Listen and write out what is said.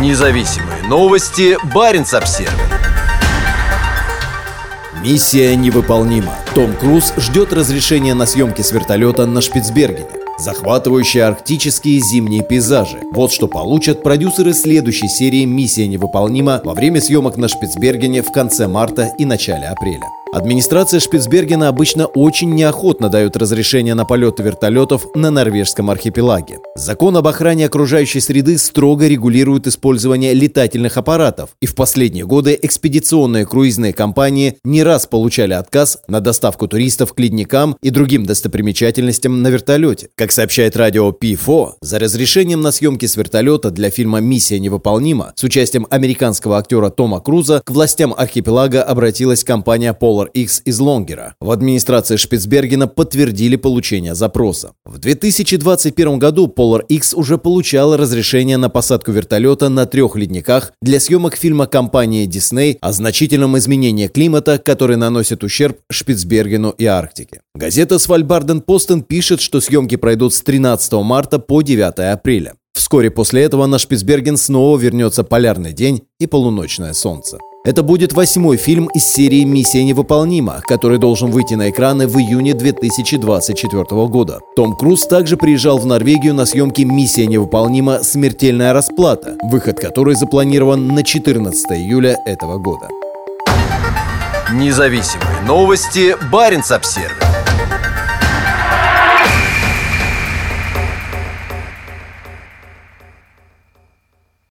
Независимые новости. Барин обсерва Миссия невыполнима. Том Круз ждет разрешения на съемки с вертолета на Шпицбергене. Захватывающие арктические зимние пейзажи. Вот что получат продюсеры следующей серии «Миссия невыполнима» во время съемок на Шпицбергене в конце марта и начале апреля. Администрация Шпицбергена обычно очень неохотно дает разрешение на полеты вертолетов на норвежском архипелаге. Закон об охране окружающей среды строго регулирует использование летательных аппаратов, и в последние годы экспедиционные круизные компании не раз получали отказ на доставку туристов к ледникам и другим достопримечательностям на вертолете. Как сообщает радио P4, за разрешением на съемки с вертолета для фильма «Миссия невыполнима» с участием американского актера Тома Круза к властям архипелага обратилась компания Polar Polar X из Лонгера. В администрации Шпицбергена подтвердили получение запроса. В 2021 году Polar X уже получала разрешение на посадку вертолета на трех ледниках для съемок фильма компании Disney о значительном изменении климата, который наносит ущерб Шпицбергену и Арктике. Газета Свальбарден Постен пишет, что съемки пройдут с 13 марта по 9 апреля. Вскоре после этого на Шпицберген снова вернется полярный день и полуночное солнце. Это будет восьмой фильм из серии «Миссия невыполнима», который должен выйти на экраны в июне 2024 года. Том Круз также приезжал в Норвегию на съемки «Миссия невыполнима. Смертельная расплата», выход которой запланирован на 14 июля этого года. Независимые новости. Барин обсервис